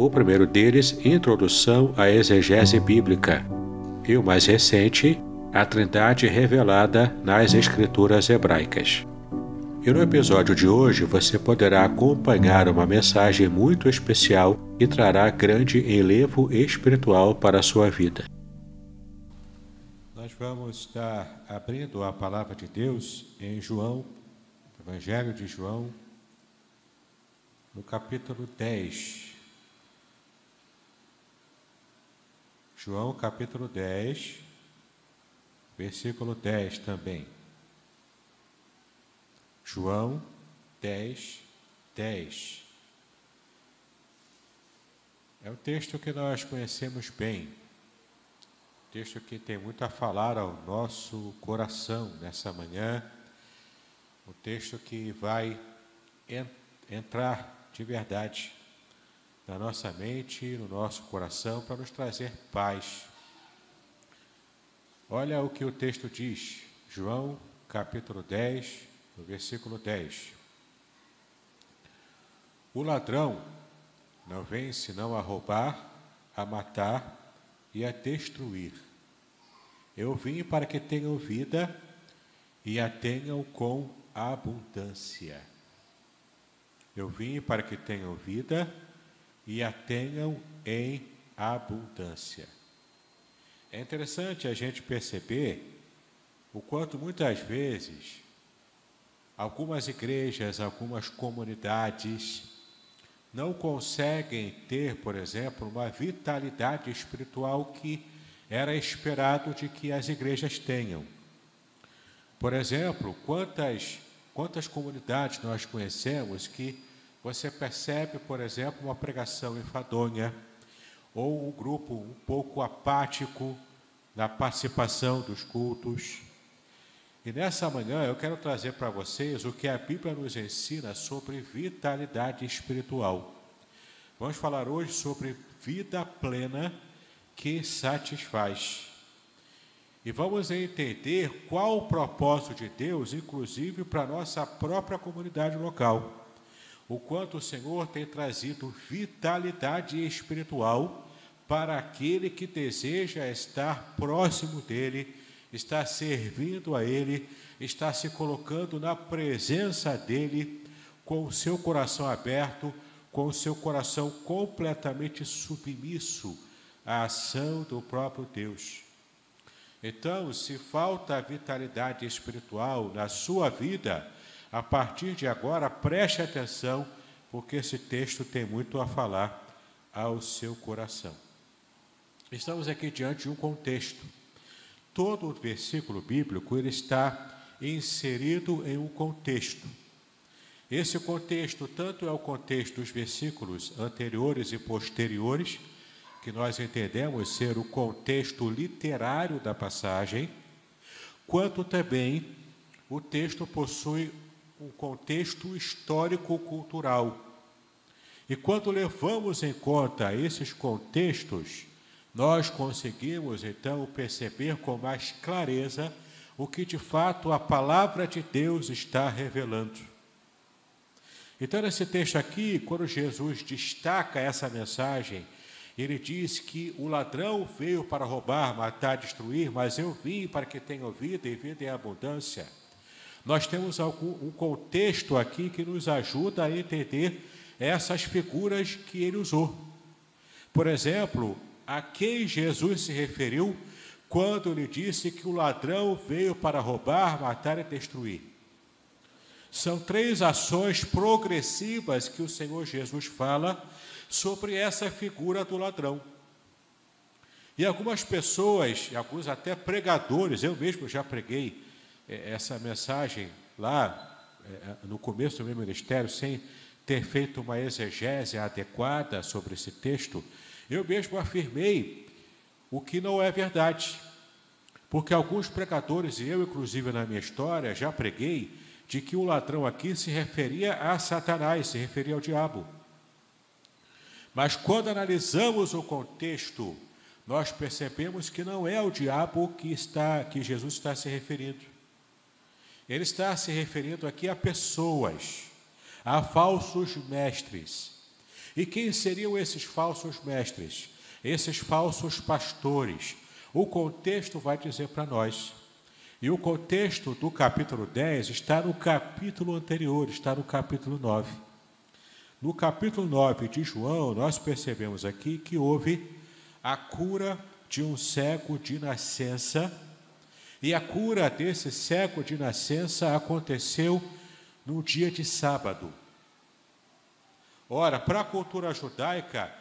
o primeiro deles, Introdução à Exegese Bíblica, e o mais recente, A Trindade Revelada nas Escrituras Hebraicas. E no episódio de hoje você poderá acompanhar uma mensagem muito especial e trará grande enlevo espiritual para a sua vida. Nós vamos estar abrindo a palavra de Deus em João, Evangelho de João, no capítulo 10. João capítulo 10, versículo 10 também. João 10, 10. É um texto que nós conhecemos bem, texto que tem muito a falar ao nosso coração nessa manhã, um texto que vai entrar de verdade na nossa mente, no nosso coração, para nos trazer paz. Olha o que o texto diz, João capítulo 10, no versículo 10. O ladrão não vem senão a roubar, a matar e a destruir. Eu vim para que tenham vida e a tenham com abundância. Eu vim para que tenham vida e a tenham em abundância. É interessante a gente perceber o quanto muitas vezes algumas igrejas, algumas comunidades não conseguem ter, por exemplo, uma vitalidade espiritual que era esperado de que as igrejas tenham. Por exemplo, quantas quantas comunidades nós conhecemos que você percebe, por exemplo, uma pregação enfadonha ou um grupo um pouco apático na participação dos cultos. E nessa manhã eu quero trazer para vocês o que a Bíblia nos ensina sobre vitalidade espiritual. Vamos falar hoje sobre vida plena que satisfaz. E vamos entender qual o propósito de Deus, inclusive para a nossa própria comunidade local o quanto o Senhor tem trazido vitalidade espiritual para aquele que deseja estar próximo dele, estar servindo a ele, estar se colocando na presença dele, com o seu coração aberto, com o seu coração completamente submisso à ação do próprio Deus. Então, se falta vitalidade espiritual na sua vida, a partir de agora, preste atenção, porque esse texto tem muito a falar ao seu coração. Estamos aqui diante de um contexto. Todo o versículo bíblico ele está inserido em um contexto. Esse contexto tanto é o contexto dos versículos anteriores e posteriores, que nós entendemos ser o contexto literário da passagem, quanto também o texto possui um contexto histórico-cultural. E quando levamos em conta esses contextos, nós conseguimos então perceber com mais clareza o que de fato a palavra de Deus está revelando. Então, nesse texto aqui, quando Jesus destaca essa mensagem, ele diz que o ladrão veio para roubar, matar, destruir, mas eu vim para que tenham vida e vida em abundância. Nós temos um contexto aqui que nos ajuda a entender essas figuras que ele usou. Por exemplo, a quem Jesus se referiu quando lhe disse que o ladrão veio para roubar, matar e destruir. São três ações progressivas que o Senhor Jesus fala sobre essa figura do ladrão. E algumas pessoas, alguns até pregadores, eu mesmo já preguei essa mensagem lá é, no começo do meu ministério, sem ter feito uma exegese adequada sobre esse texto, eu mesmo afirmei o que não é verdade. Porque alguns pregadores, e eu inclusive na minha história, já preguei, de que o ladrão aqui se referia a Satanás, se referia ao diabo. Mas quando analisamos o contexto, nós percebemos que não é o diabo que está que Jesus está se referindo. Ele está se referindo aqui a pessoas, a falsos mestres. E quem seriam esses falsos mestres? Esses falsos pastores. O contexto vai dizer para nós. E o contexto do capítulo 10 está no capítulo anterior, está no capítulo 9. No capítulo 9 de João, nós percebemos aqui que houve a cura de um cego de nascença, e a cura desse cego de nascença aconteceu no dia de sábado. Ora, para a cultura judaica,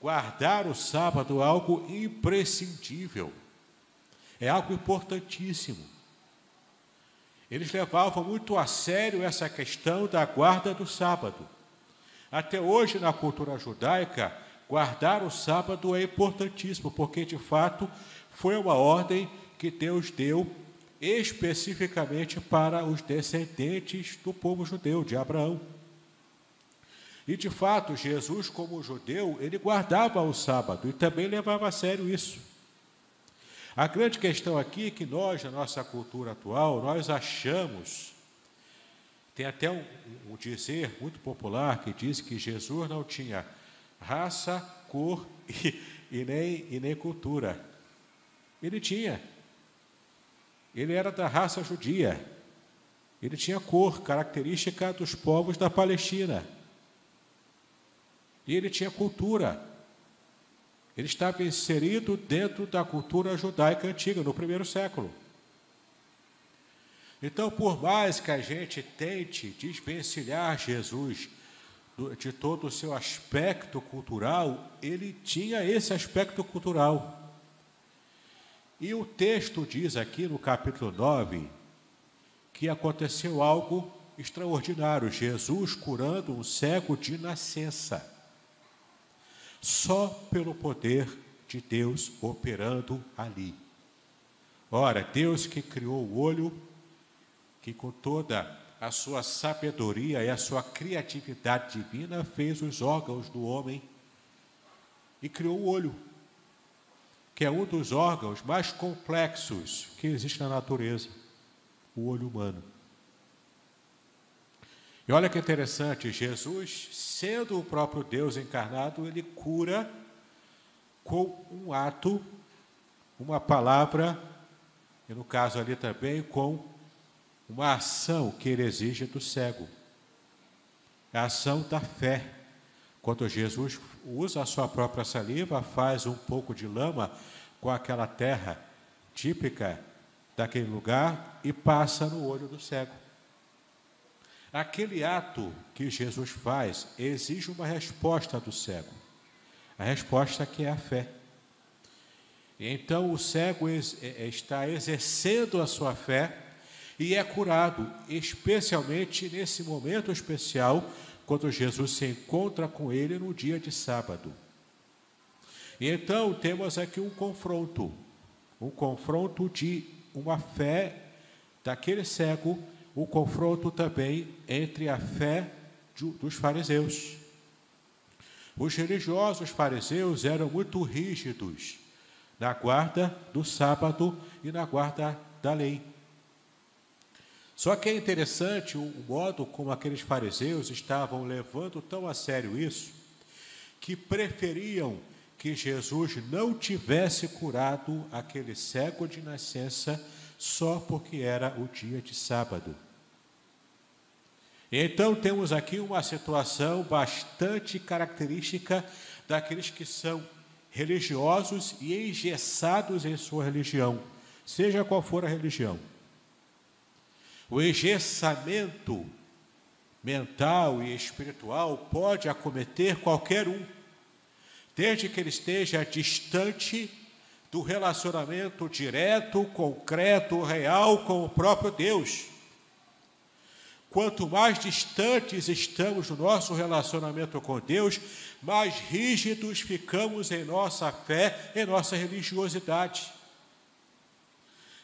guardar o sábado é algo imprescindível, é algo importantíssimo. Eles levavam muito a sério essa questão da guarda do sábado. Até hoje, na cultura judaica, Guardar o sábado é importantíssimo, porque de fato foi uma ordem que Deus deu especificamente para os descendentes do povo judeu, de Abraão. E de fato, Jesus, como judeu, ele guardava o sábado e também levava a sério isso. A grande questão aqui é que nós, na nossa cultura atual, nós achamos, tem até um, um dizer muito popular que diz que Jesus não tinha raça, cor e, e, nem, e nem cultura. Ele tinha. Ele era da raça judia. Ele tinha cor, característica dos povos da Palestina. E ele tinha cultura. Ele estava inserido dentro da cultura judaica antiga, no primeiro século. Então, por mais que a gente tente desvencilhar Jesus de todo o seu aspecto cultural, ele tinha esse aspecto cultural. E o texto diz aqui no capítulo 9 que aconteceu algo extraordinário: Jesus curando um cego de nascença. Só pelo poder de Deus operando ali. Ora, Deus que criou o olho, que com toda a sua sabedoria e a sua criatividade divina fez os órgãos do homem e criou o olho, que é um dos órgãos mais complexos que existe na natureza, o olho humano. E olha que interessante, Jesus, sendo o próprio Deus encarnado, ele cura com um ato, uma palavra, e no caso ali também com uma ação que ele exige do cego. É a ação da fé. Quando Jesus usa a sua própria saliva, faz um pouco de lama com aquela terra típica daquele lugar e passa no olho do cego. Aquele ato que Jesus faz exige uma resposta do cego. A resposta que é a fé. Então o cego está exercendo a sua fé e é curado, especialmente nesse momento especial, quando Jesus se encontra com ele no dia de sábado. E então temos aqui um confronto, um confronto de uma fé daquele cego, um confronto também entre a fé dos fariseus. Os religiosos fariseus eram muito rígidos na guarda do sábado e na guarda da lei. Só que é interessante o modo como aqueles fariseus estavam levando tão a sério isso, que preferiam que Jesus não tivesse curado aquele cego de nascença só porque era o dia de sábado. Então temos aqui uma situação bastante característica daqueles que são religiosos e engessados em sua religião, seja qual for a religião. O engessamento mental e espiritual pode acometer qualquer um, desde que ele esteja distante do relacionamento direto, concreto, real com o próprio Deus. Quanto mais distantes estamos do nosso relacionamento com Deus, mais rígidos ficamos em nossa fé, em nossa religiosidade.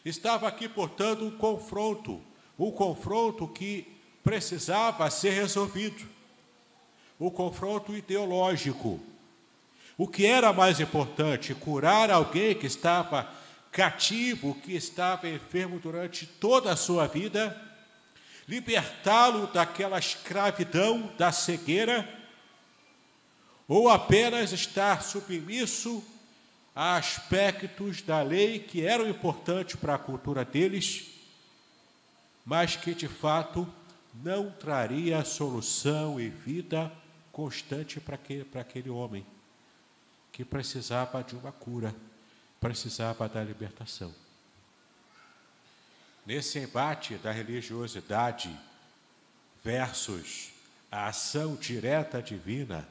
Estava aqui, portanto, um confronto, um confronto que precisava ser resolvido. O confronto ideológico. O que era mais importante? Curar alguém que estava cativo, que estava enfermo durante toda a sua vida, libertá-lo daquela escravidão da cegueira, ou apenas estar submisso a aspectos da lei que eram importantes para a cultura deles, mas que de fato não traria solução e vida constante para aquele, para aquele homem que precisava de uma cura, precisava da libertação. Nesse embate da religiosidade versus a ação direta divina,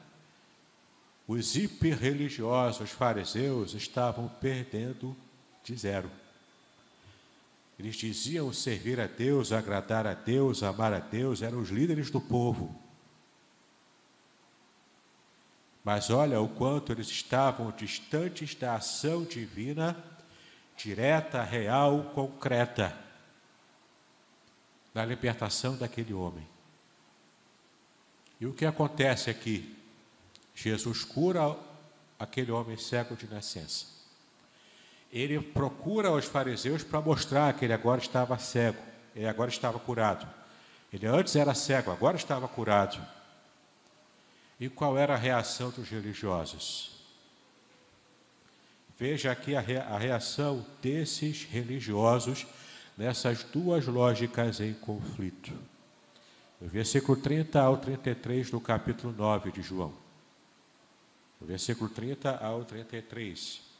os hiperreligiosos fariseus estavam perdendo de zero. Eles diziam servir a Deus, agradar a Deus, amar a Deus, eram os líderes do povo. Mas olha o quanto eles estavam distantes da ação divina, direta, real, concreta, na libertação daquele homem. E o que acontece aqui? Jesus cura aquele homem cego de nascença ele procura os fariseus para mostrar que ele agora estava cego, ele agora estava curado. Ele antes era cego, agora estava curado. E qual era a reação dos religiosos? Veja aqui a, reação desses religiosos nessas duas lógicas em conflito. No versículo 30 ao 33 do capítulo 9 de João. No versículo 30 ao 33.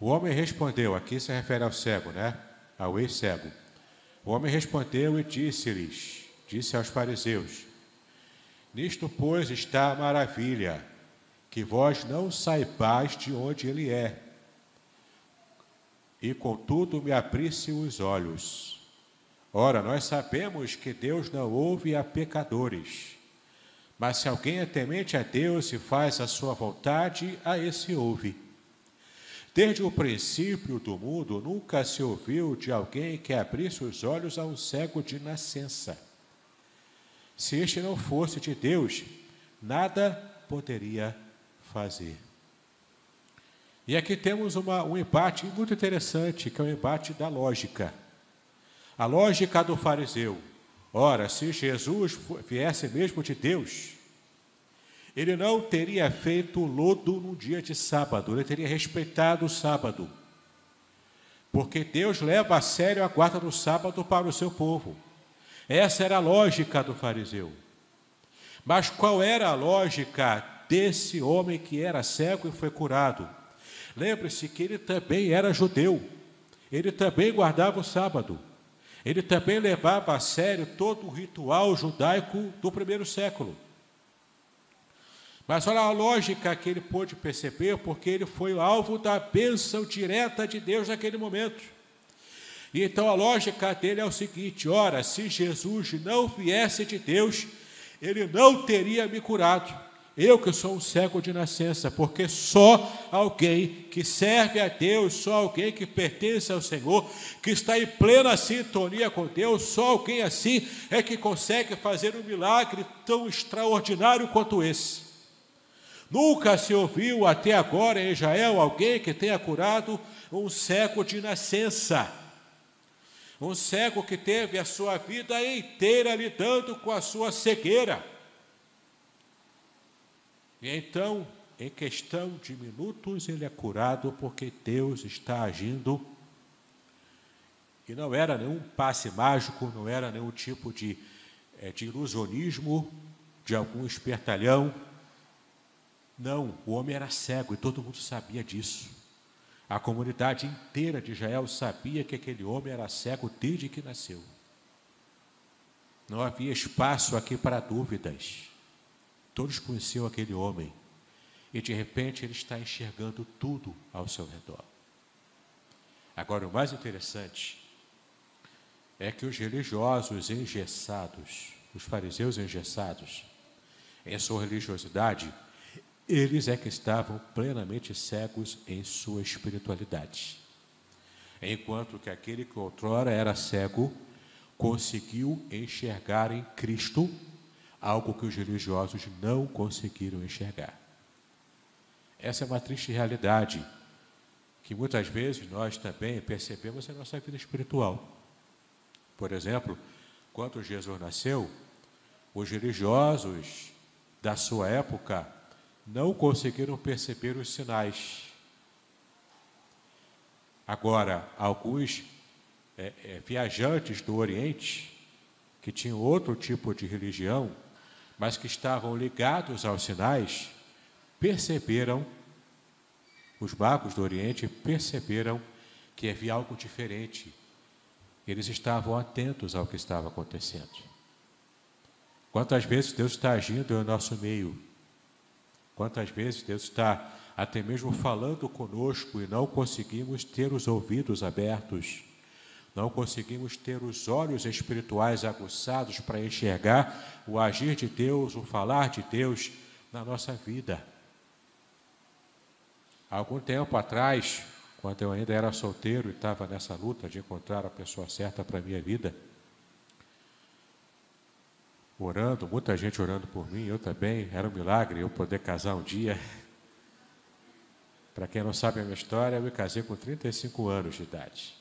O homem respondeu, aqui se refere ao cego, né? Ao ex-cego. O homem respondeu e disse-lhes, disse aos fariseus: Nisto, pois, está a maravilha, que vós não saibais de onde ele é. E contudo me abrisse os olhos. Ora, nós sabemos que Deus não ouve a pecadores. Mas se alguém é temente a Deus e faz a sua vontade, a esse ouve. Desde o princípio do mundo, nunca se ouviu de alguém que abrisse os olhos a um cego de nascença. Se este não fosse de Deus, nada poderia fazer. E aqui temos uma, um empate muito interessante, que é o embate da lógica. A lógica do fariseu. Ora, se Jesus viesse mesmo de Deus, ele não teria feito lodo no dia de sábado, ele teria respeitado o sábado. Porque Deus leva a sério a guarda do sábado para o seu povo. Essa era a lógica do fariseu. Mas qual era a lógica desse homem que era cego e foi curado? Lembre-se que ele também era judeu, ele também guardava o sábado, ele também levava a sério todo o ritual judaico do primeiro século. Mas olha a lógica que ele pôde perceber, porque ele foi o alvo da bênção direta de Deus naquele momento. Então a lógica dele é o seguinte: ora, se Jesus não viesse de Deus, ele não teria me curado. Eu que sou um cego de nascença, porque só alguém que serve a Deus, só alguém que pertence ao Senhor, que está em plena sintonia com Deus, só alguém assim é que consegue fazer um milagre tão extraordinário quanto esse. Nunca se ouviu até agora em Israel alguém que tenha curado um cego de nascença. Um cego que teve a sua vida inteira lidando com a sua cegueira. E então, em questão de minutos, ele é curado porque Deus está agindo. E não era nenhum passe mágico, não era nenhum tipo de, é, de ilusionismo de algum espertalhão Não, o homem era cego e todo mundo sabia disso. A comunidade inteira de Israel sabia que aquele homem era cego desde que nasceu. Não havia espaço aqui para dúvidas. Todos conheciam aquele homem. E de repente ele está enxergando tudo ao seu redor. Agora, o mais interessante é que os religiosos engessados, os fariseus engessados, em sua religiosidade, eles é que estavam plenamente cegos em sua espiritualidade. Enquanto que aquele que outrora era cego conseguiu enxergar em Cristo algo que os religiosos não conseguiram enxergar. Essa é uma triste realidade que muitas vezes nós também percebemos em nossa vida espiritual. Por exemplo, quando Jesus nasceu, os religiosos da sua época não conseguiram perceber os sinais. Agora, alguns é, é, viajantes do Oriente, que tinham outro tipo de religião, mas que estavam ligados aos sinais, perceberam, os magos do Oriente perceberam que havia algo diferente. Eles estavam atentos ao que estava acontecendo. Quantas vezes Deus está agindo no nosso meio? Quantas vezes Deus está até mesmo falando conosco e não conseguimos ter os ouvidos abertos, não conseguimos ter os olhos espirituais aguçados para enxergar o agir de Deus, o falar de Deus na nossa vida. Algum tempo atrás, quando eu ainda era solteiro e estava nessa luta de encontrar a pessoa certa para a minha vida, orando, muita gente orando por mim, eu também, era um milagre eu poder casar um dia. Para quem não sabe a minha história, eu me casei com 35 anos de idade.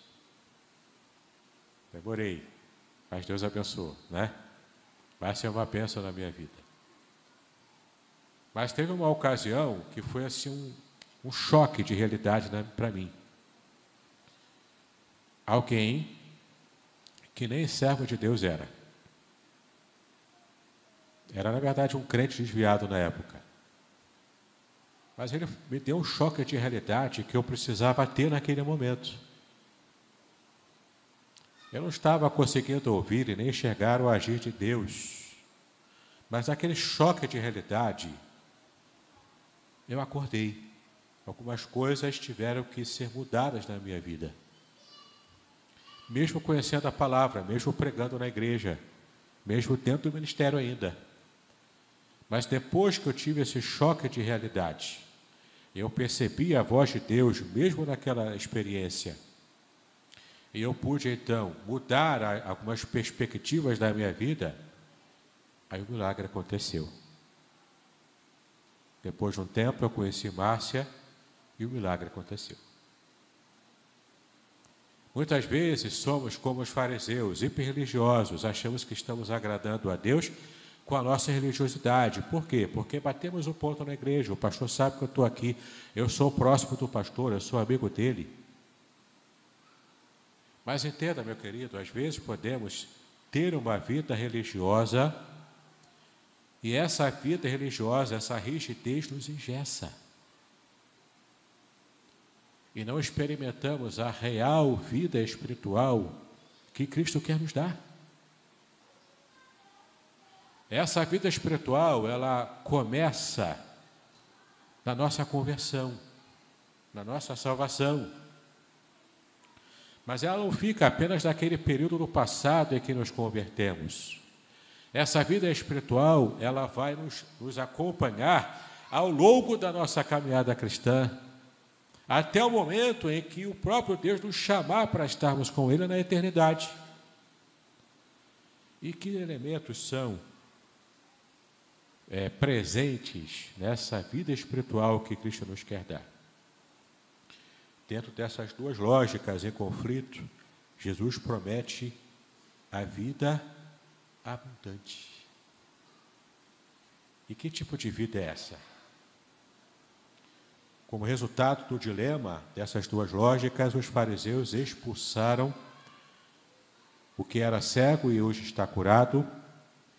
Demorei, mas Deus abençoou, né? Vai ser uma bênção na minha vida. Mas teve uma ocasião que foi assim um, um choque de realidade né, para mim. Alguém que nem servo de Deus era. Era, na verdade, um crente desviado na época. Mas ele me deu um choque de realidade que eu precisava ter naquele momento. Eu não estava conseguindo ouvir e nem enxergar o agir de Deus. Mas naquele choque de realidade, eu acordei. Algumas coisas tiveram que ser mudadas na minha vida. Mesmo conhecendo a palavra, mesmo pregando na igreja, mesmo dentro do ministério ainda. Mas depois que eu tive esse choque de realidade, eu percebi a voz de Deus, mesmo naquela experiência. E eu pude então mudar algumas perspectivas da minha vida. Aí o milagre aconteceu. Depois de um tempo eu conheci Márcia e o milagre aconteceu. Muitas vezes somos como os fariseus, hiperreligiosos, achamos que estamos agradando a Deus com a nossa religiosidade. Por quê? Porque batemos o ponto na igreja. O pastor sabe que eu estou aqui. Eu sou próximo do pastor, eu sou amigo dele. Mas entenda, meu querido, às vezes podemos ter uma vida religiosa e essa vida religiosa, essa rigidez nos ingessa. E não experimentamos a real vida espiritual que Cristo quer nos dar. Essa vida espiritual, ela começa na nossa conversão, na nossa salvação. Mas ela não fica apenas naquele período do passado em que nos convertemos. Essa vida espiritual, ela vai nos, nos acompanhar ao longo da nossa caminhada cristã, até o momento em que o próprio Deus nos chamar para estarmos com Ele na eternidade. E que elementos são é, presentes nessa vida espiritual que Cristo nos quer dar. Dentro dessas duas lógicas em conflito, Jesus promete a vida abundante. E que tipo de vida é essa? Como resultado do dilema dessas duas lógicas, os fariseus expulsaram o que era cego e hoje está curado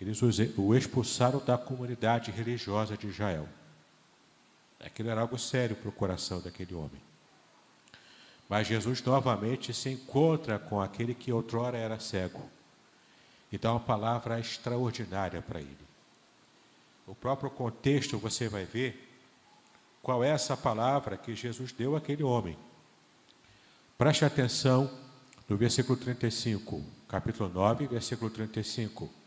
eles o expulsaram da comunidade religiosa de Israel. Aquilo era algo sério para o coração daquele homem. Mas Jesus novamente se encontra com aquele que outrora era cego e dá uma palavra extraordinária para ele. O próprio contexto você vai ver qual é essa palavra que Jesus deu àquele homem. Preste atenção no versículo 35, capítulo 9, versículo 35.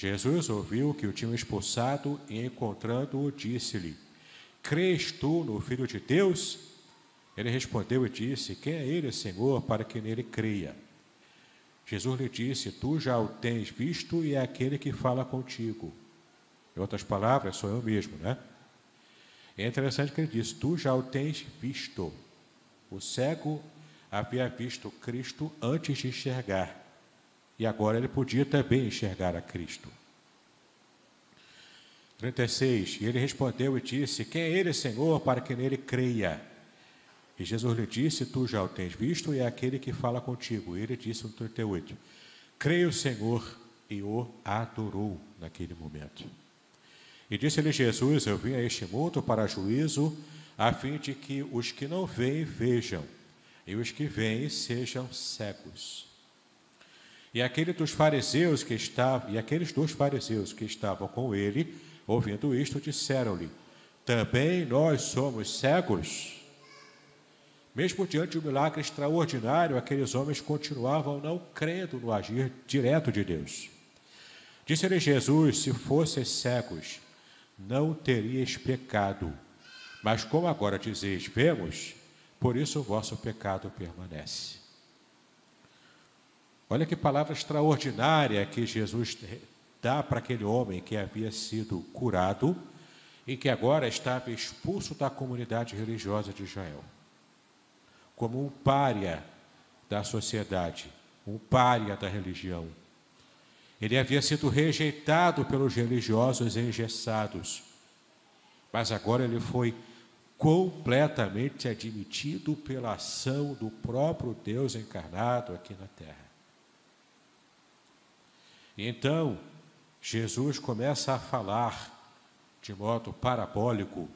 Jesus ouviu que o tinham expulsado e, encontrando-o, disse-lhe: Crês tu no Filho de Deus? Ele respondeu e disse: Quem é ele, Senhor, para que nele creia? Jesus lhe disse: Tu já o tens visto e é aquele que fala contigo. Em outras palavras, sou eu mesmo, né? É interessante que ele diz: Tu já o tens visto. O cego havia visto Cristo antes de enxergar. E agora ele podia também enxergar a Cristo. 36. E ele respondeu e disse: Quem é ele, Senhor, para que nele creia? E Jesus lhe disse: Tu já o tens visto, e é aquele que fala contigo. E ele disse no 38: Creio, Senhor, e o adorou naquele momento. E disse-lhe Jesus: Eu vim a este mundo para juízo, a fim de que os que não veem vejam, e os que veem sejam cegos. E aquele dos fariseus que estava, e aqueles dois fariseus que estavam com ele, ouvindo isto, disseram-lhe: Também nós somos cegos. Mesmo diante um milagre extraordinário, aqueles homens continuavam não crendo no agir direto de Deus. Disse-lhe Jesus: Se fossem cegos, não teríeis pecado. Mas como agora dizeis, vemos, por isso o vosso pecado permanece. Olha que palavra extraordinária que Jesus dá para aquele homem que havia sido curado e que agora estava expulso da comunidade religiosa de Israel. Como um pária da sociedade, um pária da religião. Ele havia sido rejeitado pelos religiosos engessados, mas agora ele foi completamente admitido pela ação do próprio Deus encarnado aqui na terra. Então, Jesus começa a falar de modo parabólico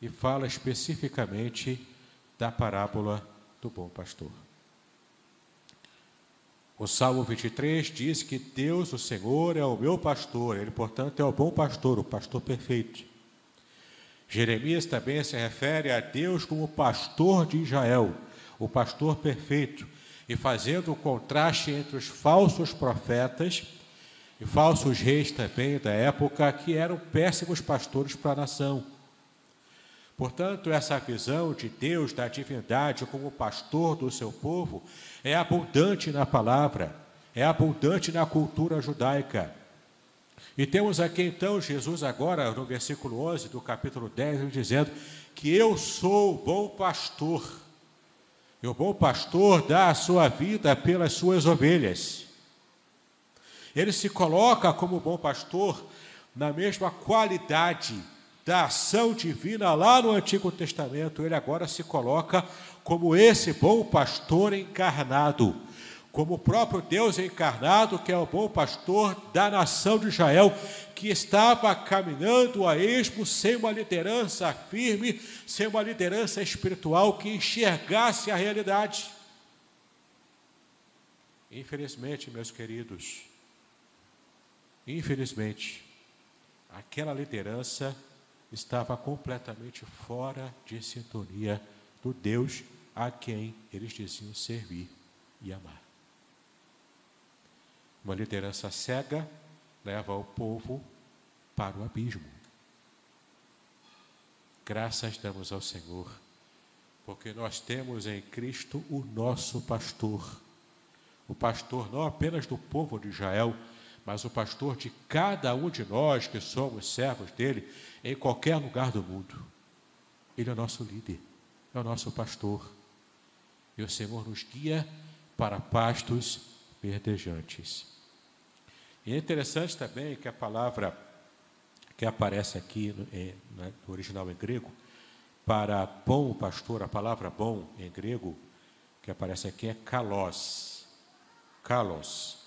e fala especificamente da parábola do bom pastor. O Salmo 23 diz que Deus, o Senhor, é o meu pastor, ele, portanto, é o bom pastor, o pastor perfeito. Jeremias também se refere a Deus como pastor de Israel, o pastor perfeito, e fazendo o contraste entre os falsos profetas e falsos reis também da época, que eram péssimos pastores para a nação. Portanto, essa visão de Deus, da divindade como pastor do seu povo, é abundante na palavra, é abundante na cultura judaica. E temos aqui então Jesus, agora no versículo 11 do capítulo 10, dizendo que eu sou o bom pastor. E o bom pastor dá a sua vida pelas suas ovelhas. Ele se coloca como bom pastor na mesma qualidade da ação divina lá no Antigo Testamento, ele agora se coloca como esse bom pastor encarnado, como o próprio Deus encarnado, que é o bom pastor da nação de Israel, que estava caminhando a esmo sem uma liderança firme, sem uma liderança espiritual que enxergasse a realidade. Infelizmente, meus queridos, infelizmente, aquela liderança estava completamente fora de sintonia do Deus a quem eles diziam servir e amar. Uma liderança cega leva o povo para o abismo. Graças damos ao Senhor, porque nós temos em Cristo o nosso pastor. O pastor não apenas do povo de Israel, mas o pastor de cada um de nós que somos servos dele em qualquer lugar do mundo. Ele é o nosso líder, é o nosso pastor. E o Senhor nos guia para pastos verdejantes. E é interessante também que a palavra que aparece aqui no, no original em grego, para bom pastor, a palavra bom em grego, que aparece aqui é kalos. Kalos,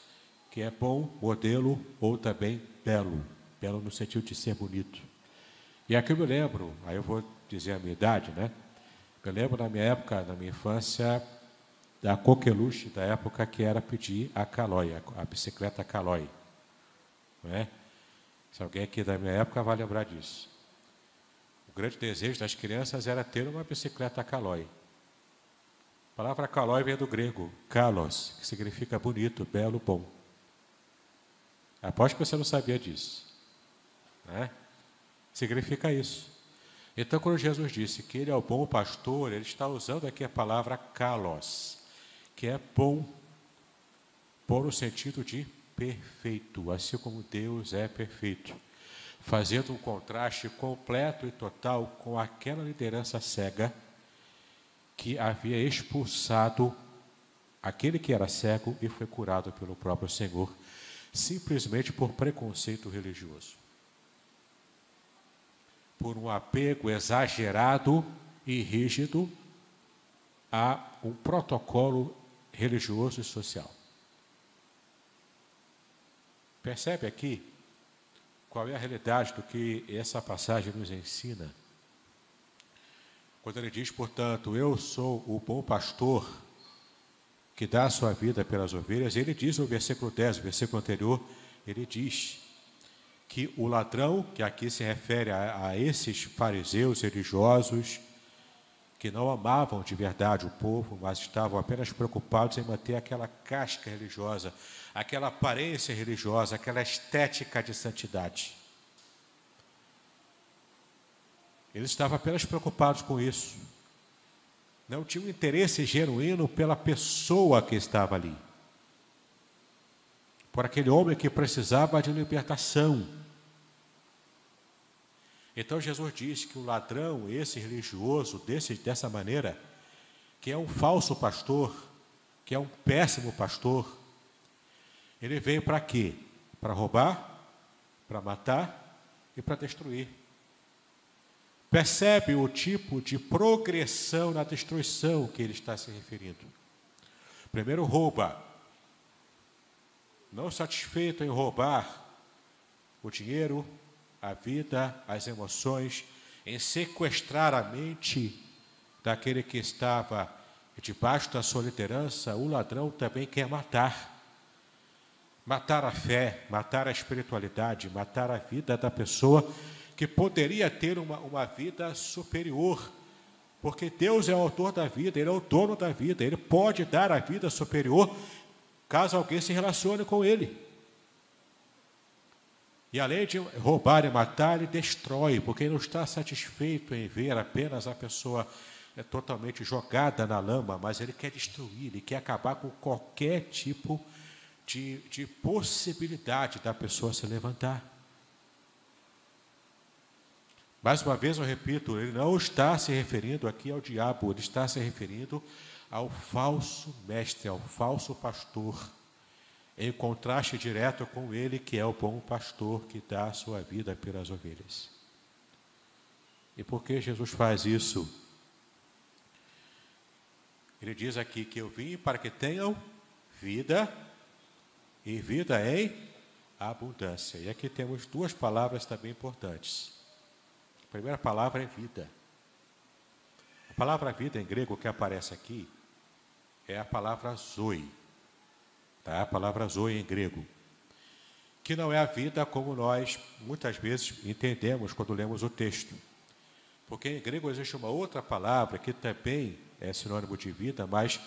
que é bom, modelo ou também belo. Belo no sentido de ser bonito. E aqui eu me lembro, aí eu vou dizer a minha idade, né? Eu lembro na minha época, na minha infância, da coqueluche da época que era pedir a calói, a bicicleta calói. Não é? Se alguém aqui da minha época vai lembrar disso. O grande desejo das crianças era ter uma bicicleta calói. A palavra calói vem do grego, kalos, que significa bonito, belo, bom. Aposto que você não sabia disso. Né? Significa isso. Então, quando Jesus disse que ele é o bom pastor, ele está usando aqui a palavra kalos, que é bom, por no sentido de perfeito, assim como Deus é perfeito, fazendo um contraste completo e total com aquela liderança cega que havia expulsado aquele que era cego e foi curado pelo próprio Senhor, simplesmente por preconceito religioso. Por um apego exagerado e rígido a um protocolo religioso e social. Percebe aqui qual é a realidade do que essa passagem nos ensina? Quando ele diz, portanto, eu sou o bom pastor que dá a sua vida pelas ovelhas, ele diz no versículo 10, o versículo anterior, ele diz que o ladrão, que aqui se refere a, a esses fariseus religiosos, que não amavam de verdade o povo, mas estavam apenas preocupados em manter aquela casca religiosa, aquela aparência religiosa, aquela estética de santidade. Eles estavam apenas preocupados com isso. Não tinham interesse genuíno pela pessoa que estava ali. Por aquele homem que precisava de libertação. Então Jesus disse que o ladrão, esse religioso, desse, dessa maneira, que é um falso pastor, que é um péssimo pastor, ele veio para quê? Para roubar, para matar e para destruir. Percebe o tipo de progressão na destruição que ele está se referindo. Primeiro, rouba. Não satisfeito em roubar o dinheiro, a vida, as emoções, em sequestrar a mente daquele que estava debaixo da sua liderança, o ladrão também quer matar. Matar a fé, matar a espiritualidade, matar a vida da pessoa que poderia ter uma, uma vida superior, porque Deus é o autor da vida, Ele é o dono da vida, Ele pode dar a vida superior caso alguém se relacione com Ele. E além de roubar e matar, ele destrói, porque ele não está satisfeito em ver apenas a pessoa é, totalmente jogada na lama, mas ele quer destruir, ele quer acabar com qualquer tipo de, de possibilidade da pessoa se levantar. Mais uma vez eu repito, ele não está se referindo aqui ao diabo, ele está se referindo ao falso mestre, ao falso pastor, em contraste direto com ele, que é o bom pastor que dá a sua vida pelas ovelhas. E por que Jesus faz isso? Ele diz aqui que eu vim para que tenham vida e vida em abundância. E aqui temos duas palavras também importantes primeira palavra é vida. A palavra vida em grego que aparece aqui é a palavra zoe. Tá? A palavra zoe em grego. Que não é a vida como nós muitas vezes entendemos quando lemos o texto. Porque em grego existe uma outra palavra que também é sinônimo de vida, mas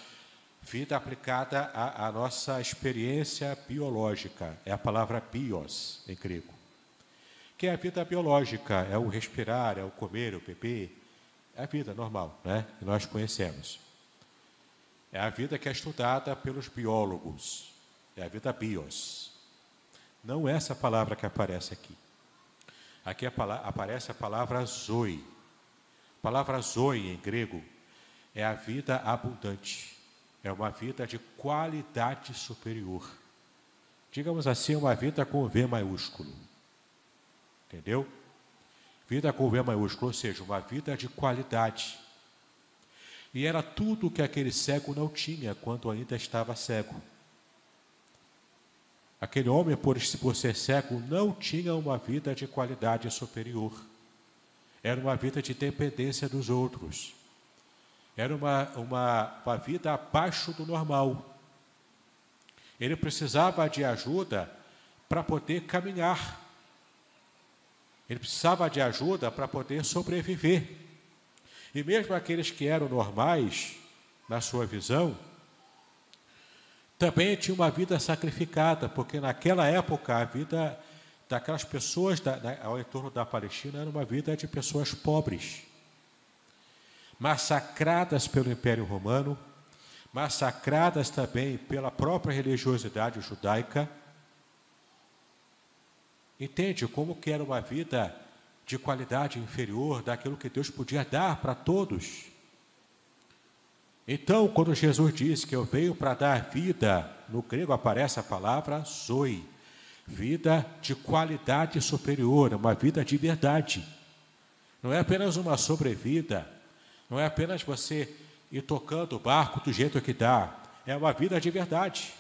vida aplicada à, à nossa experiência biológica. É a palavra bios em grego que é a vida biológica, é o respirar, é o comer, o beber, é a vida normal, né? Que nós conhecemos. É a vida que é estudada pelos biólogos, é a vida bios. Não é essa palavra que aparece aqui. Aqui aparece a palavra zoe. A palavra zoe em grego é a vida abundante, é uma vida de qualidade superior. Digamos assim, uma vida com V maiúsculo. Entendeu? Vida com V maiúsculo, ou seja, uma vida de qualidade. E era tudo que aquele cego não tinha quando ainda estava cego. Aquele homem, por, por ser cego, não tinha uma vida de qualidade superior. era uma vida de dependência dos outros. Era uma, uma, uma vida abaixo do normal. Ele precisava de ajuda para poder caminhar. Ele precisava de ajuda para poder sobreviver. E mesmo aqueles que eram normais, na sua visão, também tinham uma vida sacrificada, porque naquela época a vida daquelas pessoas da, da, ao entorno da Palestina era uma vida de pessoas pobres, massacradas pelo Império Romano, massacradas também pela própria religiosidade judaica. Entende como que era uma vida de qualidade inferior daquilo que Deus podia dar para todos? Então, quando Jesus diz que eu venho para dar vida, no grego aparece a palavra zoe, vida de qualidade superior, uma vida de verdade. Não é apenas uma sobrevida, não é apenas você ir tocando o barco do jeito que dá, é uma vida de verdade.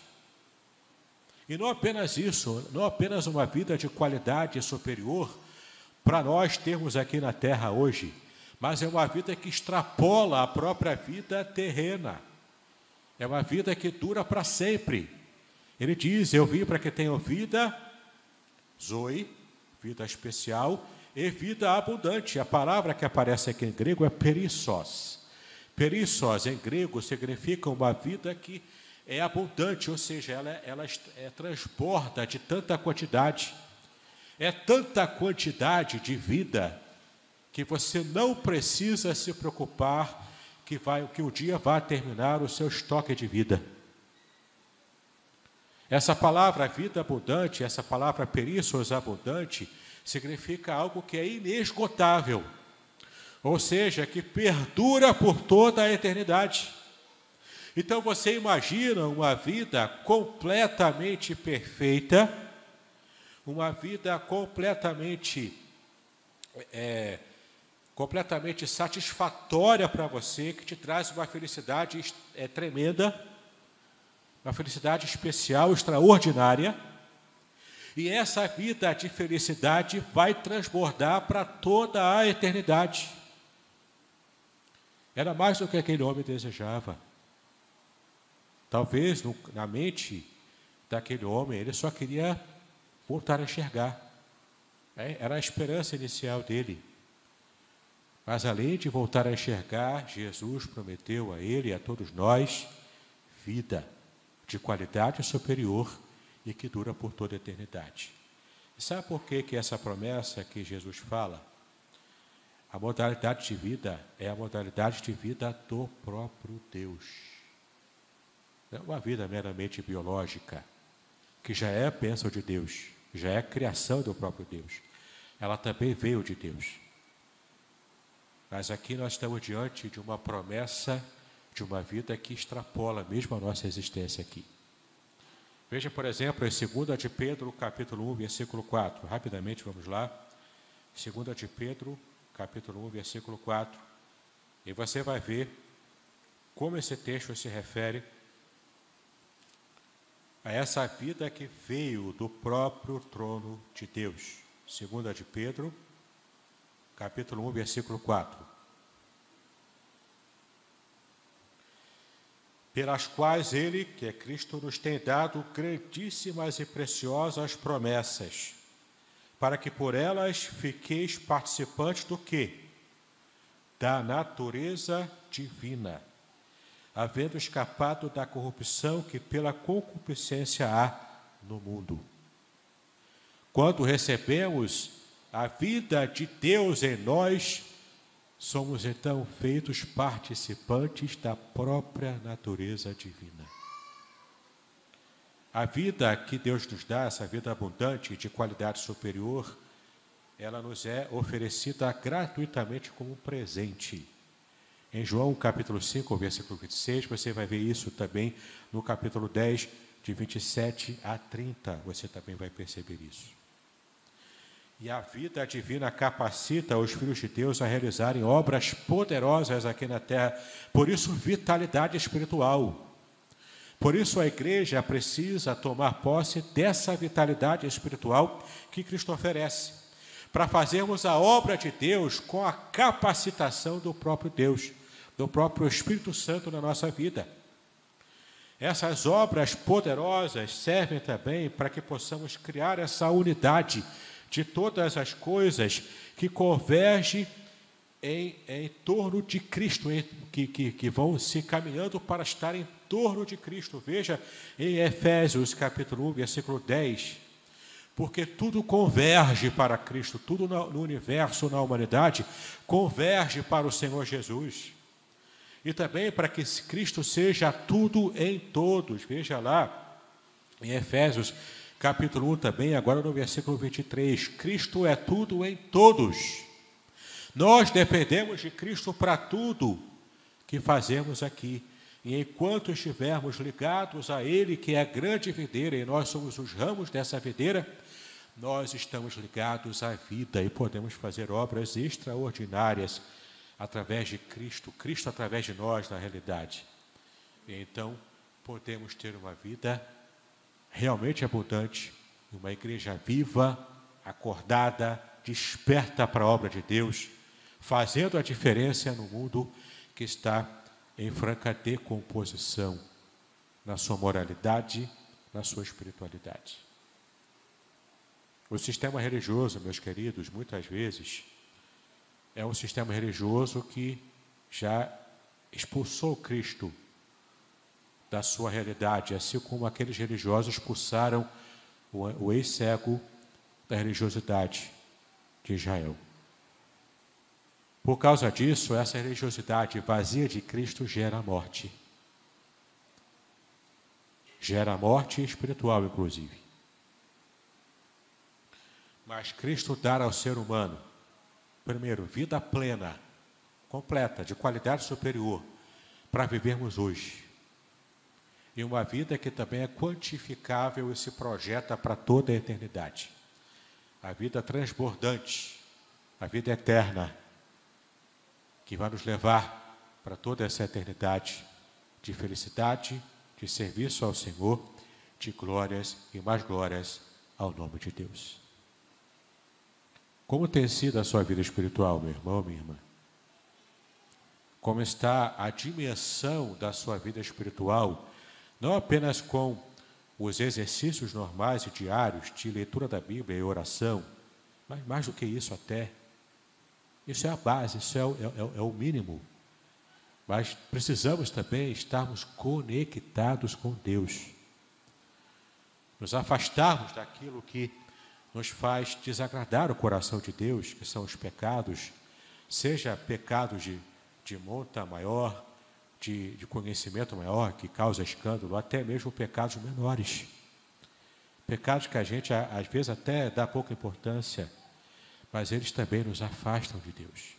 E não apenas isso, não apenas uma vida de qualidade superior para nós termos aqui na terra hoje, mas é uma vida que extrapola a própria vida terrena. É uma vida que dura para sempre. Ele diz: Eu vim para que tenham vida, zoe, vida especial, e vida abundante. A palavra que aparece aqui em grego é perissos. Perissos em grego significa uma vida que é abundante, ou seja, ela, ela é, transborda de tanta quantidade. É tanta quantidade de vida que você não precisa se preocupar que, vai, que o dia vai terminar o seu estoque de vida. Essa palavra vida abundante, essa palavra perissos abundante, significa algo que é inesgotável, ou seja, que perdura por toda a eternidade. Então você imagina uma vida completamente perfeita, uma vida completamente é, completamente satisfatória para você, que te traz uma felicidade é, tremenda, uma felicidade especial, extraordinária. E essa vida de felicidade vai transbordar para toda a eternidade. Era mais do que aquele homem desejava. Talvez no, na mente daquele homem ele só queria voltar a enxergar. É, era a esperança inicial dele. Mas além de voltar a enxergar, Jesus prometeu a ele e a todos nós vida de qualidade superior e que dura por toda a eternidade. E sabe por que, que essa promessa que Jesus fala? A modalidade de vida é a modalidade de vida do próprio Deus. Não é uma vida meramente biológica, que já é a bênção de Deus, já é a criação do próprio Deus. Ela também veio de Deus. Mas aqui nós estamos diante de uma promessa de uma vida que extrapola mesmo a nossa existência aqui. Veja, por exemplo, em 2 de Pedro, capítulo 1, versículo 4. Rapidamente, vamos lá. 2 de Pedro, capítulo 1, versículo 4. E você vai ver como esse texto se refere a essa vida que veio do próprio trono de Deus. 2 de Pedro, capítulo 1, versículo 4. Pelas quais ele, que é Cristo, nos tem dado grandíssimas e preciosas promessas, para que por elas fiqueis participantes do que? Da natureza divina, havendo escapado da corrupção que pela concupiscência há no mundo. Quando recebemos a vida de Deus em nós, somos então feitos participantes da própria natureza divina. A vida que Deus nos dá, essa vida abundante de qualidade superior, ela nos é oferecida gratuitamente como presente. Em João capítulo 5, versículo 26, você vai ver isso também no capítulo 10, de 27 a 30, você também vai perceber isso. E a vida divina capacita os filhos de Deus a realizarem obras poderosas aqui na terra. Por isso, vitalidade espiritual. Por isso, a igreja precisa tomar posse dessa vitalidade espiritual que Cristo oferece. Para fazermos a obra de Deus com a capacitação do próprio Deus, do próprio Espírito Santo na nossa vida. Essas obras poderosas servem também para que possamos criar essa unidade de todas as coisas que convergem em, em torno de Cristo, em, que, que, que vão se caminhando para estar em torno de Cristo. Veja em Efésios capítulo 1, versículo 10 porque tudo converge para Cristo, tudo no universo, na humanidade, converge para o Senhor Jesus. E também para que Cristo seja tudo em todos. Veja lá, em Efésios, capítulo 1 também, agora no versículo 23. Cristo é tudo em todos. Nós dependemos de Cristo para tudo que fazemos aqui. E enquanto estivermos ligados a Ele, que é a grande videira, e nós somos os ramos dessa videira, nós estamos ligados à vida e podemos fazer obras extraordinárias através de Cristo, Cristo através de nós, na realidade. E então, podemos ter uma vida realmente abundante, uma igreja viva, acordada, desperta para a obra de Deus, fazendo a diferença no mundo que está em franca decomposição na sua moralidade, na sua espiritualidade. O sistema religioso, meus queridos, muitas vezes é um sistema religioso que já expulsou Cristo da sua realidade, assim como aqueles religiosos expulsaram o ex-cego da religiosidade de Israel. Por causa disso, essa religiosidade vazia de Cristo gera morte. Gera morte espiritual, inclusive. Mas Cristo dá ao ser humano, primeiro, vida plena, completa, de qualidade superior, para vivermos hoje. E uma vida que também é quantificável e se projeta para toda a eternidade. A vida transbordante, a vida eterna, que vai nos levar para toda essa eternidade de felicidade, de serviço ao Senhor, de glórias e mais glórias ao nome de Deus. Como tem sido a sua vida espiritual, meu irmão, minha irmã? Como está a dimensão da sua vida espiritual, não apenas com os exercícios normais e diários de leitura da Bíblia e oração, mas mais do que isso até. Isso é a base, isso é o, é, é o mínimo. Mas precisamos também estarmos conectados com Deus. Nos afastarmos daquilo que nos faz desagradar o coração de Deus, que são os pecados, seja pecados de, de monta maior, de, de conhecimento maior, que causa escândalo, até mesmo pecados menores. Pecados que a gente, às vezes, até dá pouca importância, mas eles também nos afastam de Deus.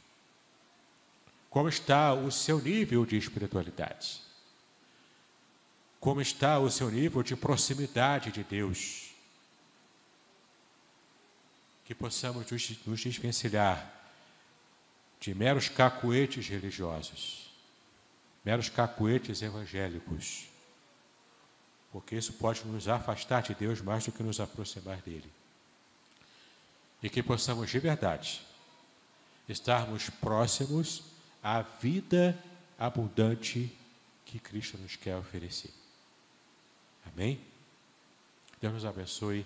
Como está o seu nível de espiritualidade? Como está o seu nível de proximidade de Deus? Que possamos nos desvencilhar de meros cacuetes religiosos, meros cacuetes evangélicos, porque isso pode nos afastar de Deus mais do que nos aproximar dele. E que possamos de verdade estarmos próximos à vida abundante que Cristo nos quer oferecer. Amém? Deus nos abençoe.